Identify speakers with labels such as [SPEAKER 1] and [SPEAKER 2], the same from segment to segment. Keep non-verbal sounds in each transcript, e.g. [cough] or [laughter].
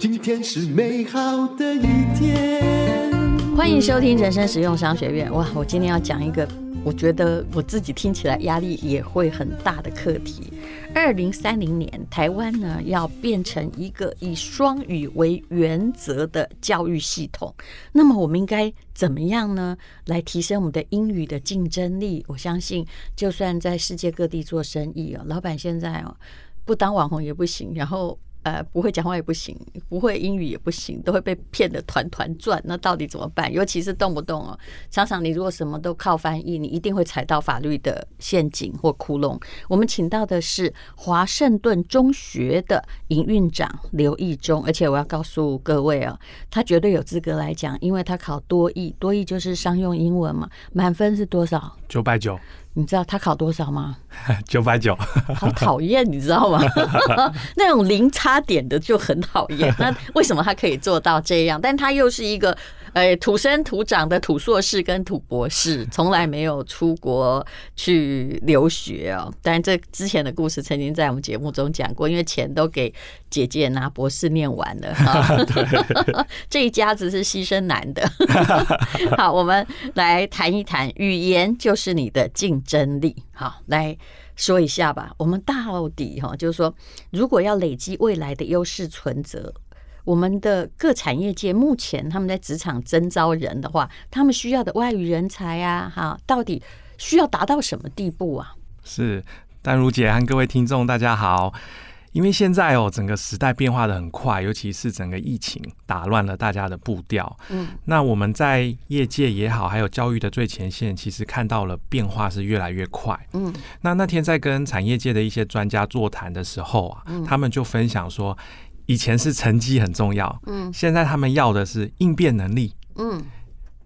[SPEAKER 1] 今天是美好的一天。
[SPEAKER 2] 欢迎收听人生实用商学院。哇，我今天要讲一个，我觉得我自己听起来压力也会很大的课题。二零三零年，台湾呢要变成一个以双语为原则的教育系统。那么，我们应该怎么样呢？来提升我们的英语的竞争力？我相信，就算在世界各地做生意啊，老板现在哦，不当网红也不行。然后。呃，不会讲话也不行，不会英语也不行，都会被骗得团团转。那到底怎么办？尤其是动不动哦，常常你如果什么都靠翻译，你一定会踩到法律的陷阱或窟窿。我们请到的是华盛顿中学的营运长刘义忠，而且我要告诉各位哦，他绝对有资格来讲，因为他考多益，多益就是商用英文嘛，满分是多少？
[SPEAKER 3] 九百九。
[SPEAKER 2] 你知道他考多少吗？[laughs]
[SPEAKER 3] 九百九，[laughs]
[SPEAKER 2] 好讨厌，你知道吗？[laughs] 那种零差点的就很讨厌。那为什么他可以做到这样？但他又是一个。呃，土生土长的土硕士跟土博士，从来没有出国去留学哦。当然，这之前的故事曾经在我们节目中讲过，因为钱都给姐姐拿博士念完了。[laughs] [laughs] 这一家子是牺牲男的。[laughs] 好，我们来谈一谈，语言就是你的竞争力。好，来说一下吧。我们到底哈，就是说，如果要累积未来的优势存折。我们的各产业界目前他们在职场征招人的话，他们需要的外语人才啊，哈，到底需要达到什么地步啊？
[SPEAKER 3] 是丹如姐和各位听众大家好，因为现在哦，整个时代变化的很快，尤其是整个疫情打乱了大家的步调。嗯，那我们在业界也好，还有教育的最前线，其实看到了变化是越来越快。嗯，那那天在跟产业界的一些专家座谈的时候啊，他们就分享说。以前是成绩很重要，嗯，现在他们要的是应变能力，嗯，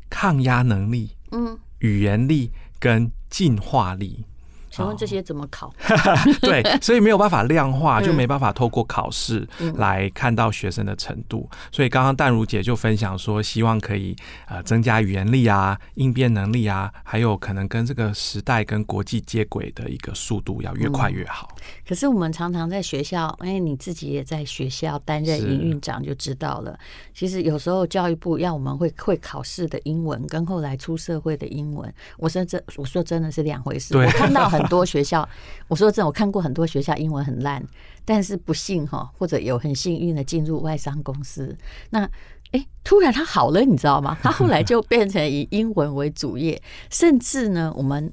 [SPEAKER 3] 抗压能力，嗯，语言力跟进化力。
[SPEAKER 2] 请问这些怎么考？[laughs]
[SPEAKER 3] 对，所以没有办法量化，就没办法透过考试来看到学生的程度。所以刚刚淡如姐就分享说，希望可以呃增加语言力啊、应变能力啊，还有可能跟这个时代跟国际接轨的一个速度要越快越好。
[SPEAKER 2] 可是我们常常在学校，因为你自己也在学校担任营运长，就知道了。其实有时候教育部要我们会会考试的英文，跟后来出社会的英文，我说这我说真的是两回事。我看到很。很多学校，我说真的，我看过很多学校英文很烂，但是不幸哈，或者有很幸运的进入外商公司，那哎，突然他好了，你知道吗？他后来就变成以英文为主业，甚至呢，我们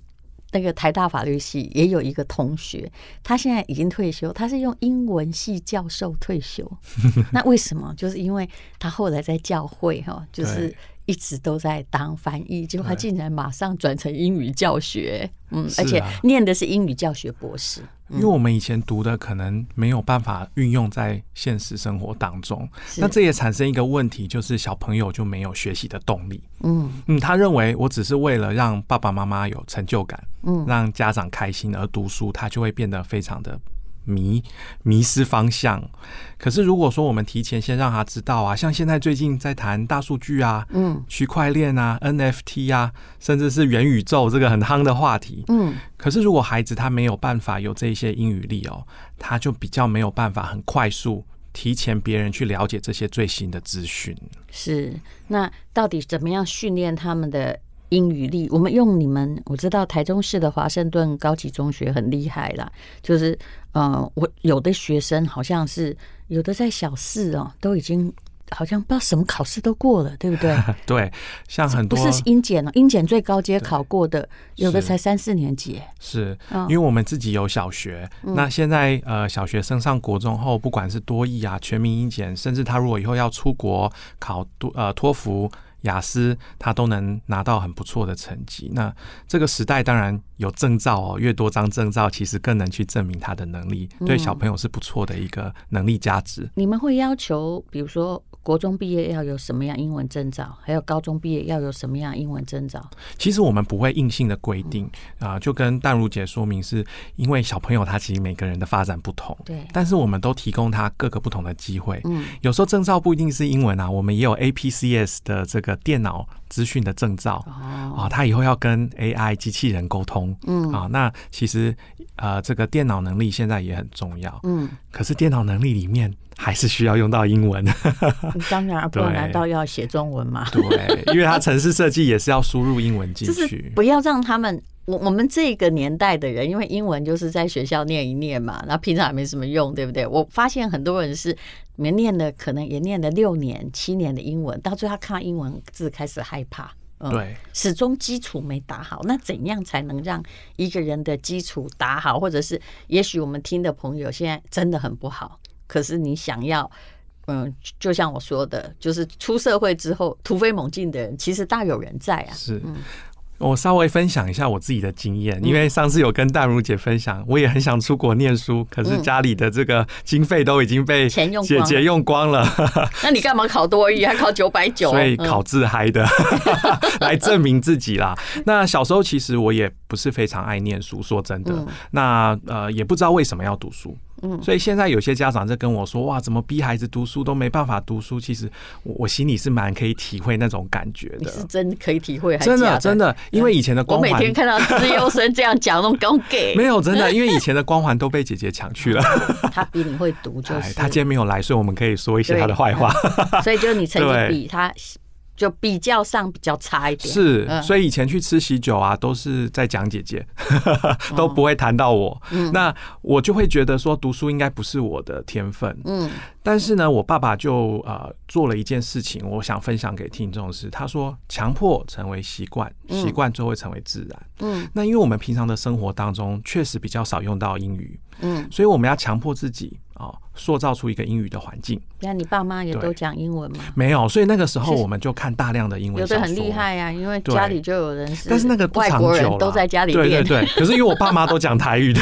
[SPEAKER 2] 那个台大法律系也有一个同学，他现在已经退休，他是用英文系教授退休。[laughs] 那为什么？就是因为他后来在教会哈，就是。一直都在当翻译，结果他竟然马上转成英语教学，嗯，而且念的是英语教学博士。
[SPEAKER 3] 因为我们以前读的可能没有办法运用在现实生活当中，那这也产生一个问题，就是小朋友就没有学习的动力。嗯嗯，他认为我只是为了让爸爸妈妈有成就感，嗯，让家长开心而读书，他就会变得非常的。迷迷失方向，可是如果说我们提前先让他知道啊，像现在最近在谈大数据啊，嗯，区块链啊，NFT 啊，甚至是元宇宙这个很夯的话题，嗯，可是如果孩子他没有办法有这些英语力哦，他就比较没有办法很快速提前别人去了解这些最新的资讯。
[SPEAKER 2] 是，那到底怎么样训练他们的？英语力，我们用你们，我知道台中市的华盛顿高级中学很厉害啦，就是，呃，我有的学生好像是有的在小四哦，都已经好像不知道什么考试都过了，对不对？[laughs]
[SPEAKER 3] 对，像很多
[SPEAKER 2] 不是英检了，英检最高阶考过的，有的才三四年级。
[SPEAKER 3] 是，因为我们自己有小学，那现在呃，小学升上国中后，不管是多益啊、全民英检，甚至他如果以后要出国考多呃托福。雅思，他都能拿到很不错的成绩。那这个时代当然有证照哦，越多张证照，其实更能去证明他的能力，对小朋友是不错的一个能力价值。
[SPEAKER 2] 你们会要求，比如说。国中毕业要有什么样英文证照？还有高中毕业要有什么样英文证照？
[SPEAKER 3] 其实我们不会硬性的规定啊、呃，就跟淡如姐说明，是因为小朋友他其实每个人的发展不同，
[SPEAKER 2] 对，
[SPEAKER 3] 但是我们都提供他各个不同的机会。嗯，有时候证照不一定是英文啊，我们也有 APCS 的这个电脑资讯的证照啊，他以后要跟 AI 机器人沟通，嗯啊，那其实呃这个电脑能力现在也很重要，嗯，可是电脑能力里面。还是需要用到英文，[laughs]
[SPEAKER 2] 当然不难道要写中文吗？
[SPEAKER 3] 对，因为它城市设计也是要输入英文进去，
[SPEAKER 2] 就是不要让他们我我们这个年代的人，因为英文就是在学校念一念嘛，然后平常也没什么用，对不对？我发现很多人是没念的，可能也念了六年、七年的英文，到最后看到英文字开始害怕，
[SPEAKER 3] 嗯、对，
[SPEAKER 2] 始终基础没打好。那怎样才能让一个人的基础打好？或者是也许我们听的朋友现在真的很不好。可是你想要，嗯，就像我说的，就是出社会之后突飞猛进的人，其实大有人在啊。
[SPEAKER 3] 是。我稍微分享一下我自己的经验，因为上次有跟淡如姐分享，我也很想出国念书，可是家里的这个经费都已经被姐姐用光了。[laughs]
[SPEAKER 2] 那你干嘛考多益，还考九百九？
[SPEAKER 3] 所以考自嗨的，[laughs] 来证明自己啦。那小时候其实我也不是非常爱念书，说真的，那呃也不知道为什么要读书。嗯，所以现在有些家长在跟我说：“哇，怎么逼孩子读书都没办法读书？”其实我我心里是蛮可以体会那种感觉的。
[SPEAKER 2] 你是真可以体会，
[SPEAKER 3] 真的真的，因为以前的光环，
[SPEAKER 2] 我每天看到资优生这样讲，那种刚给 [laughs]
[SPEAKER 3] 没有真的，因为以前的光环都被姐姐抢去了。[laughs]
[SPEAKER 2] 他比你会读，就是 [laughs]
[SPEAKER 3] 他今天没有来，所以我们可以说一些他的坏话。
[SPEAKER 2] 所以就是你成绩比他。就比较上比较差一点，
[SPEAKER 3] 是，所以以前去吃喜酒啊，都是在讲姐姐，[laughs] 都不会谈到我。那我就会觉得说，读书应该不是我的天分。嗯，但是呢，我爸爸就呃做了一件事情，我想分享给听众是，他说强迫成为习惯，习惯就会成为自然。嗯，那因为我们平常的生活当中确实比较少用到英语，嗯，所以我们要强迫自己。哦，塑造出一个英语的环境。
[SPEAKER 2] 那你爸妈也都讲英文吗？
[SPEAKER 3] 没有，所以那个时候我们就看大量的英文。
[SPEAKER 2] 有的很厉害呀，因为家里就有人是，
[SPEAKER 3] 但是那个不长久，
[SPEAKER 2] 都在家里练。
[SPEAKER 3] 对对对，可是因为我爸妈都讲台语的，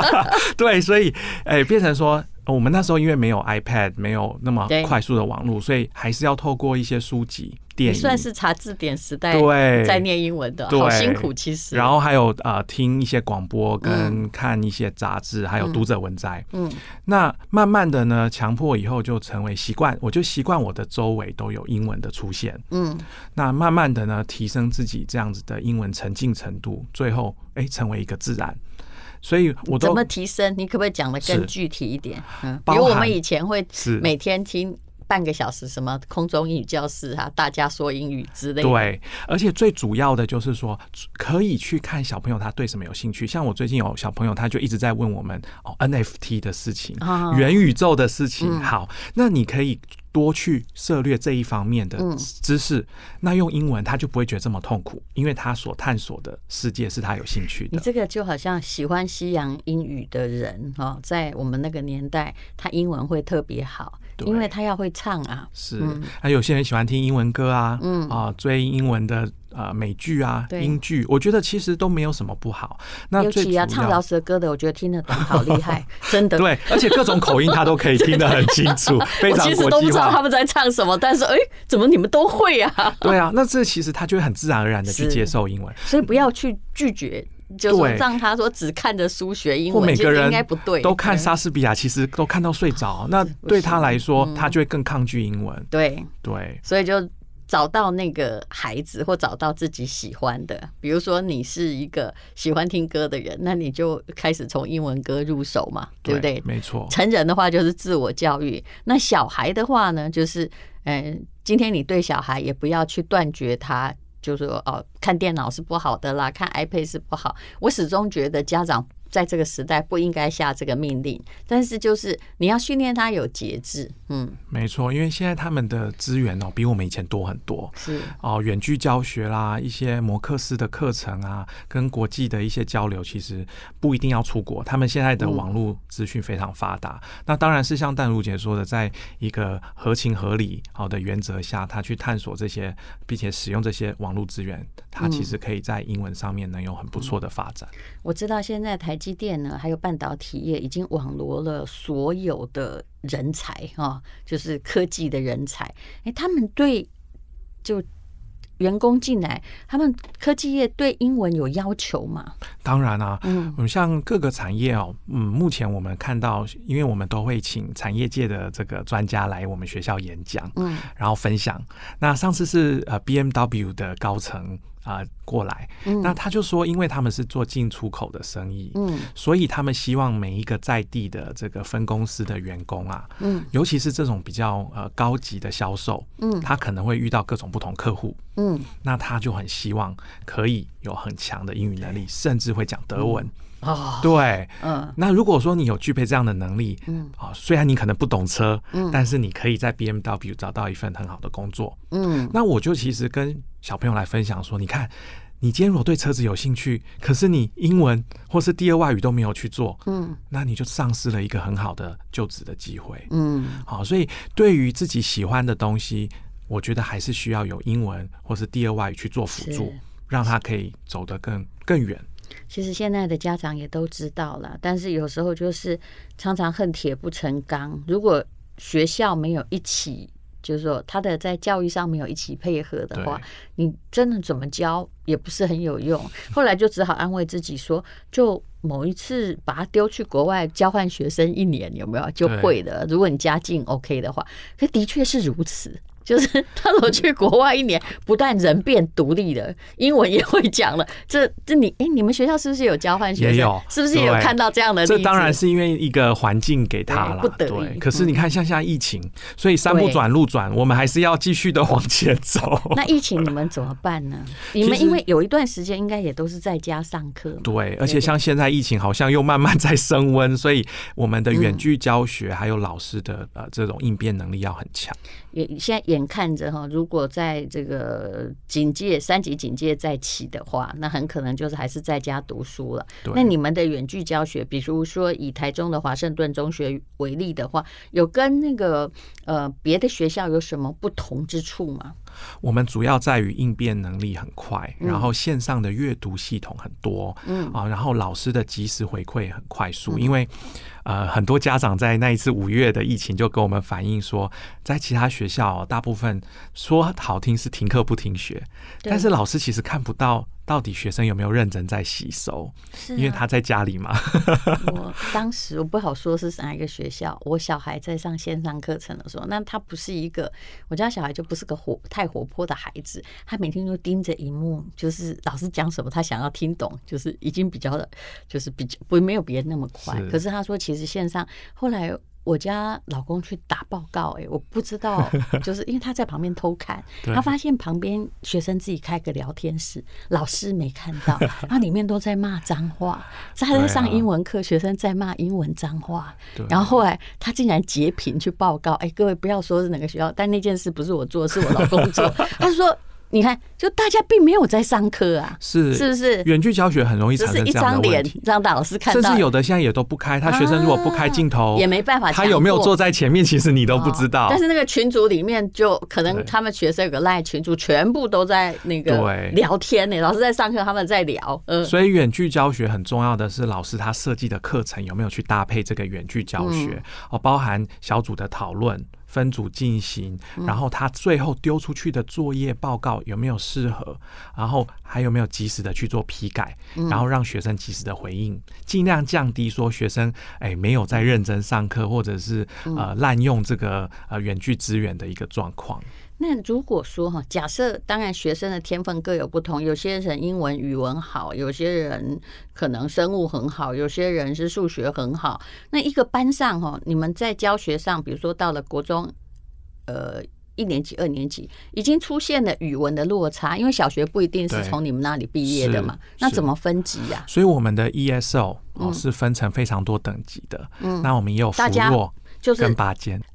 [SPEAKER 3] [laughs] 对，所以哎，变成说。我们那时候因为没有 iPad，没有那么快速的网络，所以还是要透过一些书籍、电影。
[SPEAKER 2] 算是查字典时代，对，在念英文的，好辛苦其实。
[SPEAKER 3] 然后还有呃，听一些广播，跟看一些杂志，还有读者文摘。嗯，那慢慢的呢，强迫以后就成为习惯，我就习惯我的周围都有英文的出现。嗯，那慢慢的呢，提升自己这样子的英文沉浸程度，最后哎，成为一个自然。所以我都
[SPEAKER 2] 怎么提升？你可不可以讲的更具体一点？嗯，比如我们以前会每天听半个小时什么空中英语教室啊，大家说英语之类的。
[SPEAKER 3] 对，而且最主要的就是说，可以去看小朋友他对什么有兴趣。像我最近有小朋友，他就一直在问我们哦 NFT 的事情，元宇宙的事情。好，那你可以。多去涉略这一方面的知识，嗯、那用英文他就不会觉得这么痛苦，因为他所探索的世界是他有兴趣的。
[SPEAKER 2] 你这个就好像喜欢西洋英语的人哈，在我们那个年代，他英文会特别好，因为他要会唱啊。
[SPEAKER 3] 是，还有些人喜欢听英文歌啊，嗯啊，追英文的。啊，美剧啊，英剧，我觉得其实都没有什么不好。那
[SPEAKER 2] 尤其啊，唱饶舌歌的，我觉得听得懂，好厉害，真的。
[SPEAKER 3] 对，而且各种口音他都可以听得很清楚，[laughs] 非常国际化。我其实都不知道
[SPEAKER 2] 他们在唱什么，但是哎，怎么你们都会啊？[laughs]
[SPEAKER 3] 对啊，那这其实他就会很自然而然的去接受英文，
[SPEAKER 2] 所以不要去拒绝，就是让他说只看着书学英文，
[SPEAKER 3] 每个人
[SPEAKER 2] 应该不对。
[SPEAKER 3] 都看莎士比亚，其实都看到睡着，那对他来说，他就会更抗拒英文。
[SPEAKER 2] 对
[SPEAKER 3] 对，
[SPEAKER 2] 所以就。找到那个孩子，或找到自己喜欢的，比如说你是一个喜欢听歌的人，那你就开始从英文歌入手嘛，对不对？
[SPEAKER 3] 没错。
[SPEAKER 2] 成人的话就是自我教育，那小孩的话呢，就是嗯，今天你对小孩也不要去断绝他，就是说哦，看电脑是不好的啦，看 iPad 是不好。我始终觉得家长。在这个时代不应该下这个命令，但是就是你要训练他有节制，嗯，
[SPEAKER 3] 没错，因为现在他们的资源哦比我们以前多很多，是。哦，远距教学啦，一些摩克斯的课程啊，跟国际的一些交流，其实不一定要出国，他们现在的网络资讯非常发达，嗯、那当然是像淡如姐说的，在一个合情合理好的原则下，他去探索这些，并且使用这些网络资源，他其实可以在英文上面能有很不错的发展。
[SPEAKER 2] 我知道现在台。积电呢，还有半导体业已经网罗了所有的人才哈，就是科技的人才。哎，他们对就。员工进来，他们科技业对英文有要求吗？
[SPEAKER 3] 当然啊，嗯，我们像各个产业哦，嗯，目前我们看到，因为我们都会请产业界的这个专家来我们学校演讲，嗯，然后分享。那上次是呃 BMW 的高层。啊、呃，过来，那他就说，因为他们是做进出口的生意，嗯，所以他们希望每一个在地的这个分公司的员工啊，嗯，尤其是这种比较呃高级的销售，嗯，他可能会遇到各种不同客户，嗯，那他就很希望可以有很强的英语能力，甚至会讲德文。嗯哦，对，嗯，那如果说你有具备这样的能力，嗯，啊，虽然你可能不懂车，嗯，但是你可以在 BMW 找到一份很好的工作，嗯，那我就其实跟小朋友来分享说，你看，你今天如果对车子有兴趣，可是你英文或是第二外语都没有去做，嗯，那你就丧失了一个很好的就职的机会，嗯，好，所以对于自己喜欢的东西，我觉得还是需要有英文或是第二外语去做辅助，让他可以走得更更远。
[SPEAKER 2] 其实现在的家长也都知道了，但是有时候就是常常恨铁不成钢。如果学校没有一起，就是说他的在教育上没有一起配合的话，你真的怎么教也不是很有用。后来就只好安慰自己说，就某一次把他丢去国外交换学生一年，有没有就会的？如果你家境 OK 的话，可的确是如此。就是他如果去国外一年，不但人变独立了，英文也会讲了。[laughs] 这这你哎，你们学校是不是有交换学生？
[SPEAKER 3] 也有，
[SPEAKER 2] 是不是也有看到这样的？
[SPEAKER 3] 这当然是因为一个环境给他了。
[SPEAKER 2] 不得已。
[SPEAKER 3] 可是你看，像现在疫情，所以山不转路转，我们还是要继续的往前走。
[SPEAKER 2] 那疫情你们怎么办呢？[laughs] 你们因为有一段时间应该也都是在家上课。
[SPEAKER 3] 对，而且像现在疫情好像又慢慢在升温，所以我们的远距教学还有老师的呃这种应变能力要很强。
[SPEAKER 2] 也现在眼看着哈，如果在这个警戒三级警戒再起的话，那很可能就是还是在家读书了。那你们的远距教学，比如说以台中的华盛顿中学为例的话，有跟那个呃别的学校有什么不同之处吗？
[SPEAKER 3] 我们主要在于应变能力很快，然后线上的阅读系统很多，嗯啊，然后老师的及时回馈很快速，因为。呃，很多家长在那一次五月的疫情就跟我们反映说，在其他学校大部分说好听是停课不停学，但是老师其实看不到。到底学生有没有认真在吸收？因为他在家里嘛。[laughs]
[SPEAKER 2] 我当时我不好说是哪一个学校。我小孩在上线上课程的时候，那他不是一个，我家小孩就不是个活太活泼的孩子。他每天都盯着荧幕，就是老师讲什么，他想要听懂，就是已经比较的，就是比较不没有别人那么快。是，可是他说，其实线上后来。我家老公去打报告，哎，我不知道，[laughs] 就是因为他在旁边偷看，他发现旁边学生自己开个聊天室，老师没看到，[laughs] 他里面都在骂脏话，他在上英文课，学生在骂英文脏话，然后后来他竟然截屏去报告，哎，各位不要说是哪个学校，但那件事不是我做，是我老公做，[laughs] 他说。你看，就大家并没有在上课啊，是是不是？
[SPEAKER 3] 远距教学很容易产生这样的问题，是一张脸让
[SPEAKER 2] 大老师看到，
[SPEAKER 3] 甚至有的现在也都不开。他学生如果不开镜头，
[SPEAKER 2] 也没办法。[laughs]
[SPEAKER 3] 他有没有坐在前面，其实你都不知道。
[SPEAKER 2] 但是那个群组里面，就可能他们学生有个赖群组，全部都在那个聊天呢。老师在上课，他们在聊。嗯，
[SPEAKER 3] 所以远距教学很重要的是，老师他设计的课程有没有去搭配这个远距教学哦，包含小组的讨论。分组进行，然后他最后丢出去的作业报告有没有适合？然后还有没有及时的去做批改？然后让学生及时的回应，尽量降低说学生哎没有在认真上课，或者是呃滥用这个呃远距资源的一个状况。
[SPEAKER 2] 那如果说哈，假设当然学生的天分各有不同，有些人英文语文好，有些人可能生物很好，有些人是数学很好。那一个班上哈，你们在教学上，比如说到了国中，呃，一年级、二年级，已经出现了语文的落差，因为小学不一定是从你们那里毕业的嘛，那怎么分级呀？
[SPEAKER 3] 所以我们的 ESO 哦是分成非常多等级的，嗯，那我们也有辅弱。
[SPEAKER 2] 就是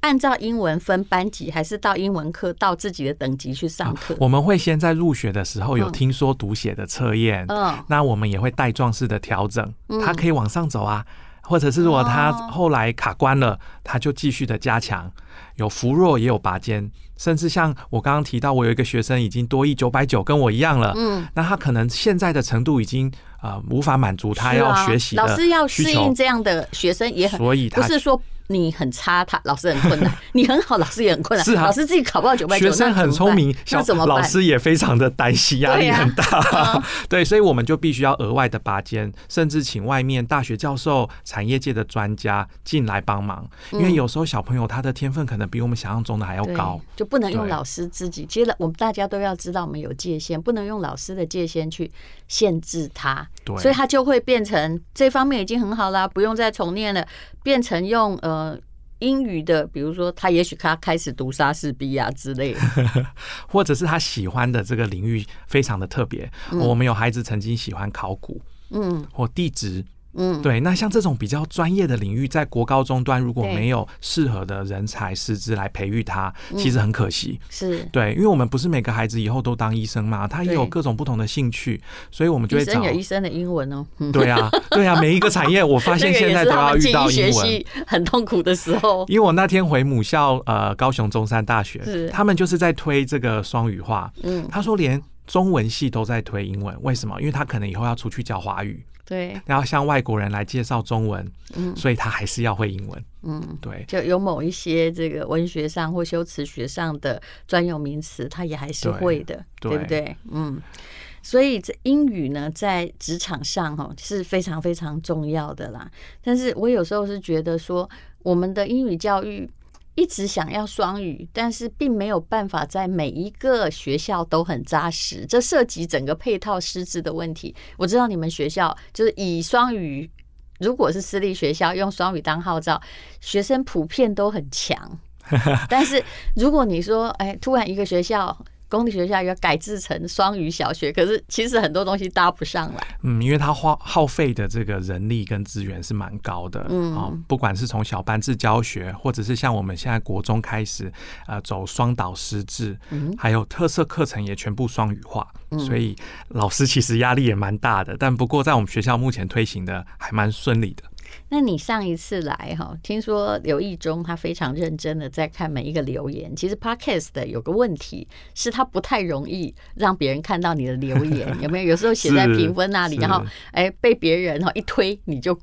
[SPEAKER 2] 按照英文分班级，还是到英文课到自己的等级去上课？
[SPEAKER 3] 我们会先在入学的时候有听说读写的测验，嗯，那我们也会带状式的调整，它可以往上走啊。或者是如果他后来卡关了，他就继续的加强，有扶弱也有拔尖，甚至像我刚刚提到，我有一个学生已经多一九百九，跟我一样了，嗯，那他可能现在的程度已经呃无法满足他要学习的、啊、
[SPEAKER 2] 老师要适应这样的学生也很，
[SPEAKER 3] 所以他
[SPEAKER 2] 不是说。你很差，他老师很困难；[laughs] 你很好，老师也很困难。
[SPEAKER 3] 是啊，
[SPEAKER 2] 老师自己考不到九百九，
[SPEAKER 3] 学生很聪明，那怎么办？老师也非常的担心，压力很大。对，啊、[laughs] 对，所以我们就必须要额外的拔尖，甚至请外面大学教授、产业界的专家进来帮忙。因为有时候小朋友他的天分可能比我们想象中的还要高，
[SPEAKER 2] 就不能用老师自己。其实我们大家都要知道，我们有界限，不能用老师的界限去限制他。对，所以他就会变成这方面已经很好了，不用再重念了。变成用呃英语的，比如说他也许他开始读莎士比亚之类的，[laughs]
[SPEAKER 3] 或者是他喜欢的这个领域非常的特别。嗯、我们有孩子曾经喜欢考古，嗯，或地质。嗯，对，那像这种比较专业的领域，在国高中端如果没有适合的人才师资来培育他，其实很可惜。是，对，因为我们不是每个孩子以后都当医生嘛，他也有各种不同的兴趣，所以我们就会找
[SPEAKER 2] 有医生的英文哦。
[SPEAKER 3] 对啊，对啊，每一个产业，我发现现在都要遇到英文，[laughs]
[SPEAKER 2] 很痛苦的时候。
[SPEAKER 3] 因为我那天回母校，呃，高雄中山大学，他们就是在推这个双语化。嗯，他说连中文系都在推英文，为什么？因为他可能以后要出去教华语。
[SPEAKER 2] 对，
[SPEAKER 3] 然后向外国人来介绍中文，嗯，所以他还是要会英文，嗯，对，
[SPEAKER 2] 就有某一些这个文学上或修辞学上的专有名词，他也还是会的，对，对不对？嗯，所以这英语呢，在职场上哈是非常非常重要的啦。但是我有时候是觉得说，我们的英语教育。一直想要双语，但是并没有办法在每一个学校都很扎实，这涉及整个配套师资的问题。我知道你们学校就是以双语，如果是私立学校用双语当号召，学生普遍都很强。但是如果你说，哎，突然一个学校。公立学校要改制成双语小学，可是其实很多东西搭不上来。
[SPEAKER 3] 嗯，因为它花耗费的这个人力跟资源是蛮高的。嗯，啊，不管是从小班制教学，或者是像我们现在国中开始，呃，走双导师制，嗯，还有特色课程也全部双语化，所以老师其实压力也蛮大的。但不过在我们学校目前推行的还蛮顺利的。
[SPEAKER 2] 那你上一次来哈，听说刘义中他非常认真的在看每一个留言。其实 Podcast 的有个问题是，他不太容易让别人看到你的留言，[laughs] 有没有？有时候写在评分那里，然后哎被别人哈一推，你就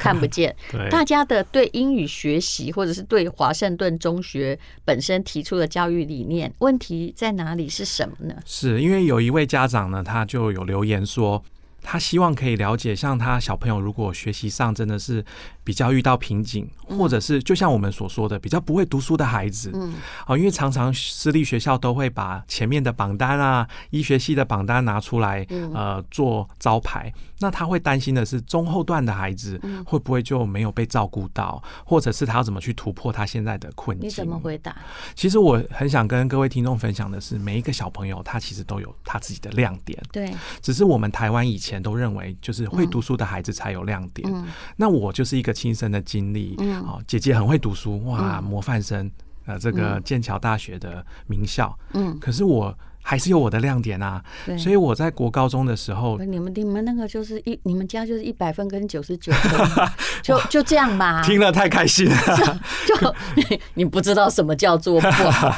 [SPEAKER 2] 看不见。[laughs] 大家的对英语学习，或者是对华盛顿中学本身提出的教育理念，问题在哪里？是什么呢？
[SPEAKER 3] 是因为有一位家长呢，他就有留言说。他希望可以了解，像他小朋友如果学习上真的是比较遇到瓶颈，或者是就像我们所说的比较不会读书的孩子，嗯，因为常常私立学校都会把前面的榜单啊，医学系的榜单拿出来，呃，做招牌。那他会担心的是中后段的孩子会不会就没有被照顾到，或者是他要怎么去突破他现在的困境？
[SPEAKER 2] 你怎么回答？
[SPEAKER 3] 其实我很想跟各位听众分享的是，每一个小朋友他其实都有他自己的亮点，
[SPEAKER 2] 对，
[SPEAKER 3] 只是我们台湾以前。都认为就是会读书的孩子才有亮点。嗯，那我就是一个亲身的经历。嗯，哦，姐姐很会读书，哇，模范生，呃，这个剑桥大学的名校。嗯，可是我还是有我的亮点啊。对，所以我在国高中的时候，
[SPEAKER 2] 你们你们那个就是一，你们家就是一百分跟九十九分，[laughs] 就就这样吧。
[SPEAKER 3] 听了太开心了。[laughs]
[SPEAKER 2] 就你 [laughs] 你不知道什么叫做不好。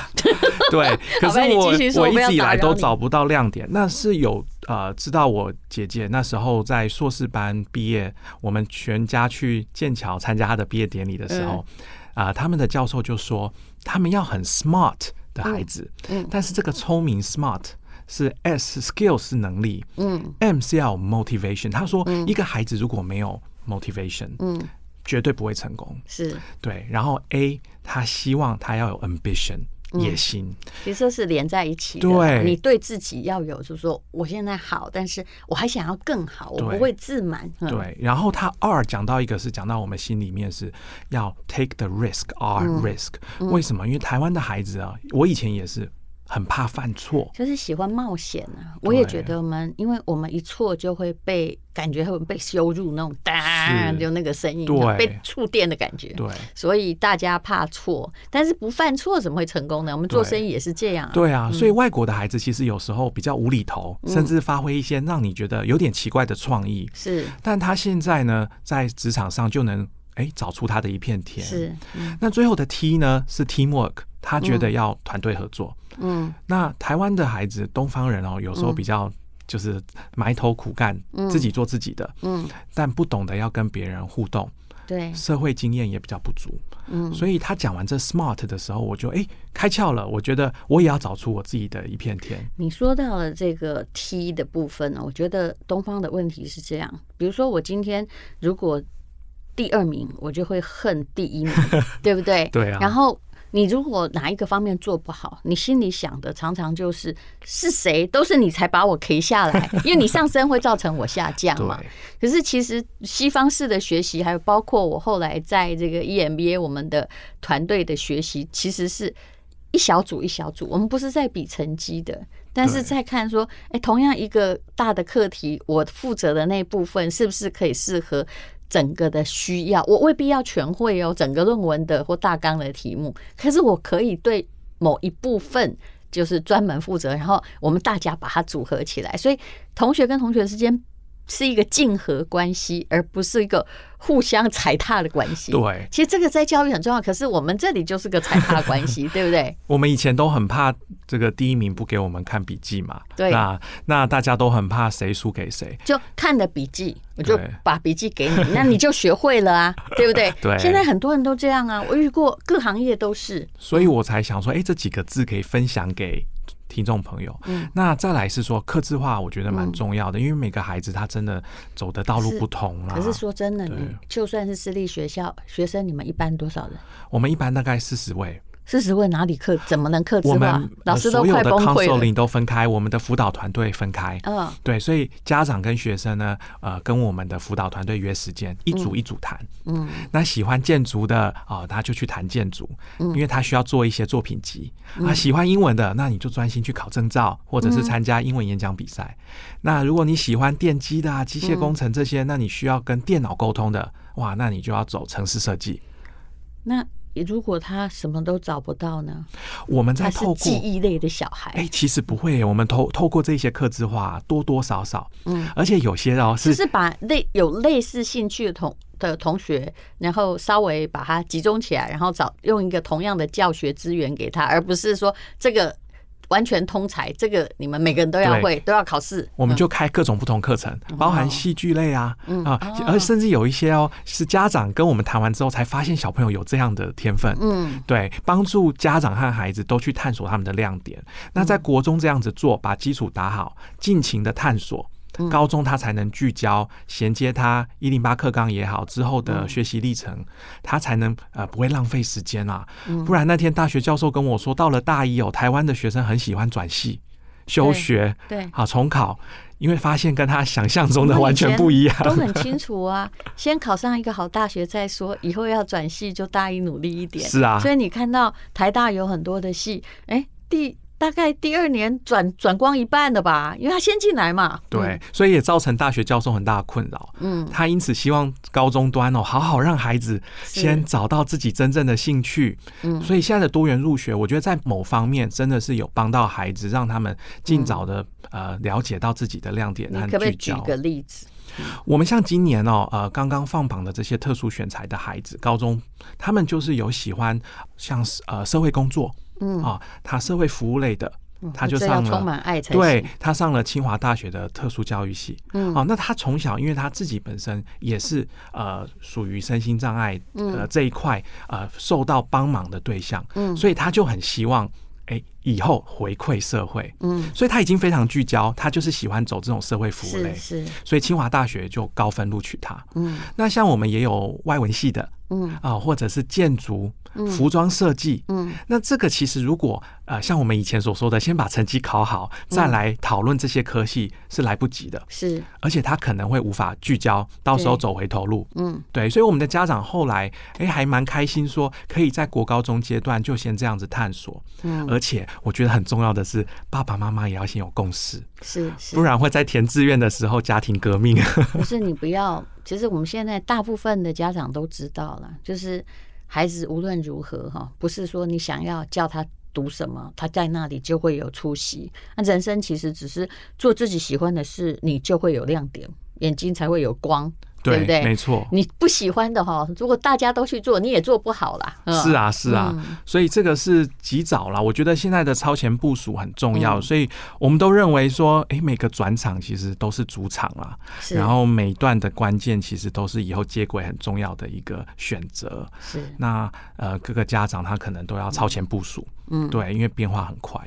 [SPEAKER 2] [laughs]
[SPEAKER 3] 对，[laughs] 可是我我一直以来都找不到亮点，那是有。呃，知道我姐姐那时候在硕士班毕业，我们全家去剑桥参加她的毕业典礼的时候，啊、嗯呃，他们的教授就说，他们要很 smart 的孩子，嗯，嗯，但是这个聪明 smart 是 S skills 是能力，嗯，M 是要 motivation。他说，一个孩子如果没有 motivation，嗯，绝对不会成功，是对。然后 A 他希望他要有 ambition。野心，
[SPEAKER 2] 其实是连在一起的。对，你对自己要有，就是说，我现在好，但是我还想要更好，我不会自满。
[SPEAKER 3] 对，然后他二讲到一个是讲到我们心里面是要 take the risk，R risk。为什么？因为台湾的孩子啊，我以前也是很怕犯错，
[SPEAKER 2] 就是喜欢冒险啊。我也觉得我们，因为我们一错就会被感觉会被羞辱那种当，就那个声音，对被触电的感觉。
[SPEAKER 3] 对，
[SPEAKER 2] 所以大家怕错，但是不犯错怎么会成功呢？我们做生意也是这样啊。
[SPEAKER 3] 对啊，所以外国的孩子其实有时候比较无厘头，甚至发挥一些让你觉得有点奇怪的创意。
[SPEAKER 2] 是，
[SPEAKER 3] 但他现在呢，在职场上就能哎找出他的一片天。
[SPEAKER 2] 是，
[SPEAKER 3] 那最后的 T 呢是 teamwork，他觉得要团队合作。嗯，那台湾的孩子，东方人哦，有时候比较就是埋头苦干，嗯、自己做自己的，嗯，但不懂得要跟别人互动，
[SPEAKER 2] 对，
[SPEAKER 3] 社会经验也比较不足，嗯，所以他讲完这 SMART 的时候，我就哎、欸、开窍了，我觉得我也要找出我自己的一片天。
[SPEAKER 2] 你说到了这个 T 的部分呢，我觉得东方的问题是这样，比如说我今天如果第二名，我就会恨第一名，[laughs] 对不对？
[SPEAKER 3] 对啊，
[SPEAKER 2] 然后。你如果哪一个方面做不好，你心里想的常常就是是谁都是你才把我 K 下来，[laughs] 因为你上升会造成我下降嘛。可是其实西方式的学习，还有包括我后来在这个 EMBA 我们的团队的学习，其实是一小组一小组，我们不是在比成绩的，但是在看说，哎，同样一个大的课题，我负责的那部分是不是可以适合。整个的需要，我未必要全会哦，整个论文的或大纲的题目，可是我可以对某一部分就是专门负责，然后我们大家把它组合起来，所以同学跟同学之间。是一个竞合关系，而不是一个互相踩踏的关系。
[SPEAKER 3] 对，
[SPEAKER 2] 其实这个在教育很重要。可是我们这里就是个踩踏关系，[laughs] 对不对？
[SPEAKER 3] 我们以前都很怕这个第一名不给我们看笔记嘛。
[SPEAKER 2] 对，
[SPEAKER 3] 那那大家都很怕谁输给谁，
[SPEAKER 2] 就看的笔记，我就把笔记给你，那你就学会了啊，[laughs] 对不对？
[SPEAKER 3] 对。
[SPEAKER 2] 现在很多人都这样啊，我遇过各行业都是，
[SPEAKER 3] 所以我才想说，哎，这几个字可以分享给。听众朋友，嗯，那再来是说克制化，我觉得蛮重要的，嗯，因为每个孩子他真的走的道路不同啊。
[SPEAKER 2] 可是说真的，你就算是私立学校学生，你们一般多少人？
[SPEAKER 3] 我们一般大概四十位。
[SPEAKER 2] 四十位哪里克？怎么能克制化？
[SPEAKER 3] 我们
[SPEAKER 2] 老师都快崩溃了。
[SPEAKER 3] 所有的 counseling 都分开，我们的辅导团队分开。嗯，对，所以家长跟学生呢，呃，跟我们的辅导团队约时间，一组一组谈。嗯，那喜欢建筑的啊，他就去谈建筑，因为他需要做一些作品集。啊，喜欢英文的，那你就专心去考证照，或者是参加英文演讲比赛。那如果你喜欢电机的啊，机械工程这些，那你需要跟电脑沟通的，哇，那你就要走城市设计。
[SPEAKER 2] 那如果他什么都找不到呢？
[SPEAKER 3] 我们在透过
[SPEAKER 2] 记忆类的小孩，
[SPEAKER 3] 哎，其实不会。我们透透过这些客制化，多多少少，嗯，而且有些哦，
[SPEAKER 2] 是是把类有类似兴趣的同的同学，然后稍微把它集中起来，然后找用一个同样的教学资源给他，而不是说这个。完全通才，这个你们每个人都要会，都要考试。
[SPEAKER 3] 我们就开各种不同课程，包含戏剧类啊，啊，而甚至有一些哦，是家长跟我们谈完之后才发现小朋友有这样的天分。嗯，对，帮助家长和孩子都去探索他们的亮点。那在国中这样子做，把基础打好，尽情的探索。高中他才能聚焦衔接他一零八课纲也好之后的学习历程，他才能呃不会浪费时间啊。不然那天大学教授跟我说，到了大一哦，台湾的学生很喜欢转系、休学，对，好重考，因为发现跟他想象中的完全不一样。
[SPEAKER 2] 都很清楚啊，先考上一个好大学再说，以后要转系就大一努力一点。
[SPEAKER 3] 是啊，
[SPEAKER 2] 所以你看到台大有很多的系，哎，第。大概第二年转转光一半的吧，因为他先进来嘛。
[SPEAKER 3] 对，所以也造成大学教授很大的困扰。嗯，他因此希望高中端哦，好好让孩子先找到自己真正的兴趣。嗯，所以现在的多元入学，我觉得在某方面真的是有帮到孩子，让他们尽早的呃了解到自己的亮点和聚焦。
[SPEAKER 2] 你可不可以举个例子？
[SPEAKER 3] 我们像今年哦，呃，刚刚放榜的这些特殊选材的孩子，高中他们就是有喜欢像呃社会工作。嗯。啊，他社会服务类的，他就上了，
[SPEAKER 2] 充满爱才
[SPEAKER 3] 对，他上了清华大学的特殊教育系。嗯，哦，那他从小，因为他自己本身也是呃属于身心障碍呃这一块呃受到帮忙的对象，嗯，所以他就很希望哎以后回馈社会，嗯，所以他已经非常聚焦，他就是喜欢走这种社会服务类，
[SPEAKER 2] 是，
[SPEAKER 3] 所以清华大学就高分录取他。嗯，那像我们也有外文系的，嗯。啊，或者是建筑。服装设计，嗯，那这个其实如果呃，像我们以前所说的，先把成绩考好，再来讨论这些科系是来不及的，
[SPEAKER 2] 是，
[SPEAKER 3] 而且他可能会无法聚焦，到时候走回头路，嗯，对，所以我们的家长后来哎还蛮开心，说可以在国高中阶段就先这样子探索，嗯，而且我觉得很重要的是，爸爸妈妈也要先有共识，
[SPEAKER 2] 是，是，
[SPEAKER 3] 不然会在填志愿的时候家庭革命。[laughs]
[SPEAKER 2] 不是你不要，其实我们现在大部分的家长都知道了，就是孩子无论如何哈，不是说你想要叫他读什么，他在那里就会有出息。那人生其实只是做自己喜欢的事，你就会有亮点，眼睛才会有光。对不对？
[SPEAKER 3] 没错，
[SPEAKER 2] 你不喜欢的哈，如果大家都去做，你也做不好啦。
[SPEAKER 3] 是啊，是啊，所以这个是及早啦。我觉得现在的超前部署很重要，所以我们都认为说，哎，每个转场其实都是主场啦。然后每段的关键其实都是以后接轨很重要的一个选择。是，那呃，各个家长他可能都要超前部署。嗯，对，因为变化很快。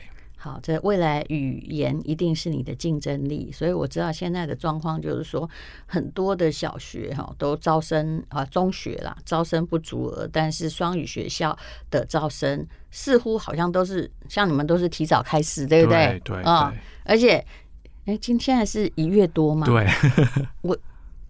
[SPEAKER 2] 好，这未来语言一定是你的竞争力，所以我知道现在的状况就是说，很多的小学哈都招生啊，中学啦招生不足额，但是双语学校的招生似乎好像都是像你们都是提早开始，对不对？
[SPEAKER 3] 对啊，
[SPEAKER 2] 而且哎，今天还是一月多嘛？
[SPEAKER 3] 对，
[SPEAKER 2] 我。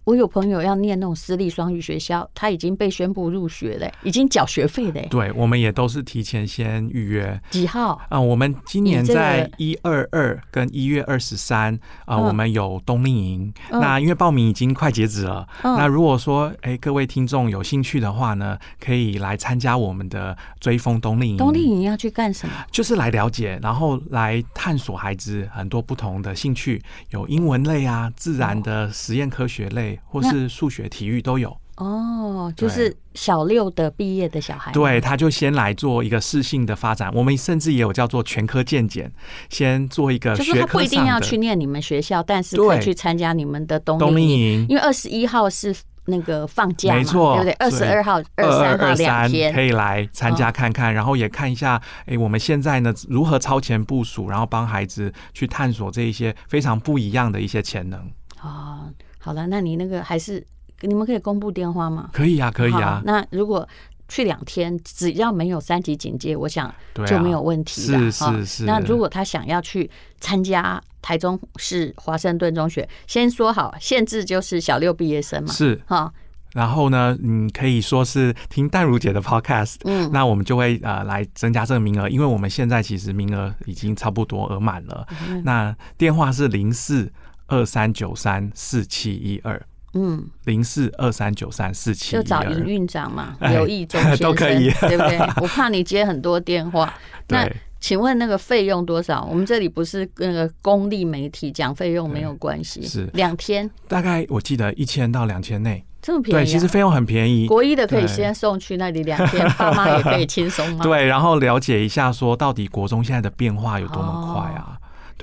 [SPEAKER 2] 我有朋友要念那种私立双语学校，他已经被宣布入学了，已经缴学费了。
[SPEAKER 3] 对，我们也都是提前先预约。
[SPEAKER 2] 几号
[SPEAKER 3] 啊？我们今年在一二二跟一月二十三啊，我们有冬令营。嗯、那因为报名已经快截止了，嗯、那如果说哎、欸、各位听众有兴趣的话呢，可以来参加我们的追风冬令营。
[SPEAKER 2] 冬令营要去干什么？
[SPEAKER 3] 就是来了解，然后来探索孩子很多不同的兴趣，有英文类啊，自然的实验科学类。或是数学、体育都有
[SPEAKER 2] 哦，就是小六的毕业的小孩，
[SPEAKER 3] 对，他就先来做一个适性的发展。我们甚至也有叫做全科健检，先做一个学科，就是他
[SPEAKER 2] 不一定要去念你们学校，但是可以去参加你们的冬令营，因为二十一号是那个放假，没错，对不对？二十二号、二三号两天
[SPEAKER 3] 可以来参加看看，然后也看一下，哎，我们现在呢如何超前部署，然后帮孩子去探索这一些非常不一样的一些潜能
[SPEAKER 2] 啊。好了，那你那个还是你们可以公布电话吗？
[SPEAKER 3] 可以啊，可以啊。
[SPEAKER 2] 那如果去两天，只要没有三级警戒，我想就没有问题了。
[SPEAKER 3] 是是是。
[SPEAKER 2] 那如果他想要去参加台中市华盛顿中学，先说好，限制就是小六毕业生嘛。
[SPEAKER 3] 是哈。然后呢，你可以说是听淡如姐的 podcast，嗯，那我们就会呃来增加这个名额，因为我们现在其实名额已经差不多额满了。那电话是零四。二三九三四七一二，嗯，零四二三九三四七，就找
[SPEAKER 2] 营运长嘛，刘义忠先生 [laughs] 都可以，[laughs] 对不对？我怕你接很多电话。[laughs] 那请问那个费用多少？我们这里不是那个公立媒体，讲费用没有关系。是两天，
[SPEAKER 3] 大概我记得一千到两千内，
[SPEAKER 2] 这么便宜？
[SPEAKER 3] 对，其实费用很便宜。
[SPEAKER 2] 国一的可以先送去那里两天，爸妈也可以轻松吗？
[SPEAKER 3] 对，然后了解一下说到底国中现在的变化有多么快啊？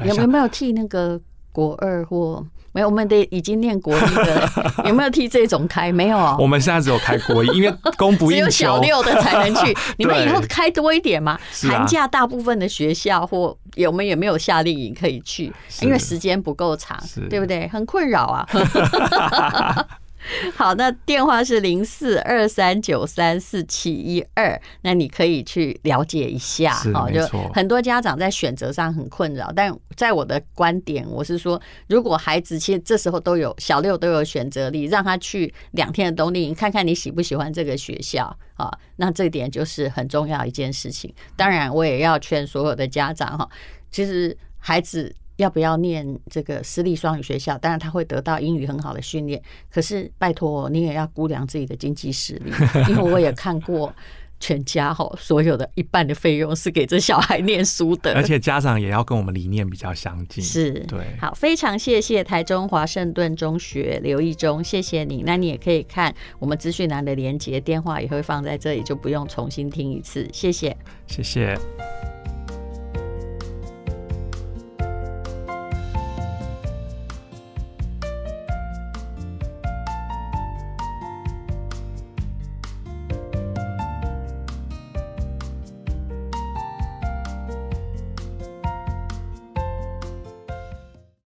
[SPEAKER 2] 有有没有替那个？国二或没有，我们得已经念国一的，有没有替这种开？没有啊。
[SPEAKER 3] 我们现在只有开国一，因为供不应求，[laughs]
[SPEAKER 2] 只有小六的才能去。[laughs] 你们以后开多一点嘛？寒假大部分的学校或我们也没有夏令营可以去，因为时间不够长，对不对？很困扰啊。[laughs] 好，那电话是零四二三九三四七一二，那你可以去了解一下。哦，就很多家长在选择上很困扰，但在我的观点，我是说，如果孩子其实这时候都有小六都有选择力，让他去两天的冬令营，看看你喜不喜欢这个学校啊，那这点就是很重要一件事情。当然，我也要劝所有的家长哈，其实孩子。要不要念这个私立双语学校？当然他会得到英语很好的训练，可是拜托你也要估量自己的经济实力，[laughs] 因为我也看过全家哈，所有的一半的费用是给这小孩念书的，
[SPEAKER 3] 而且家长也要跟我们理念比较相近。
[SPEAKER 2] 是，
[SPEAKER 3] 对，
[SPEAKER 2] 好，非常谢谢台中华盛顿中学刘义忠，谢谢你。那你也可以看我们资讯栏的连接，电话也会放在这里，就不用重新听一次。谢谢，
[SPEAKER 3] 谢谢。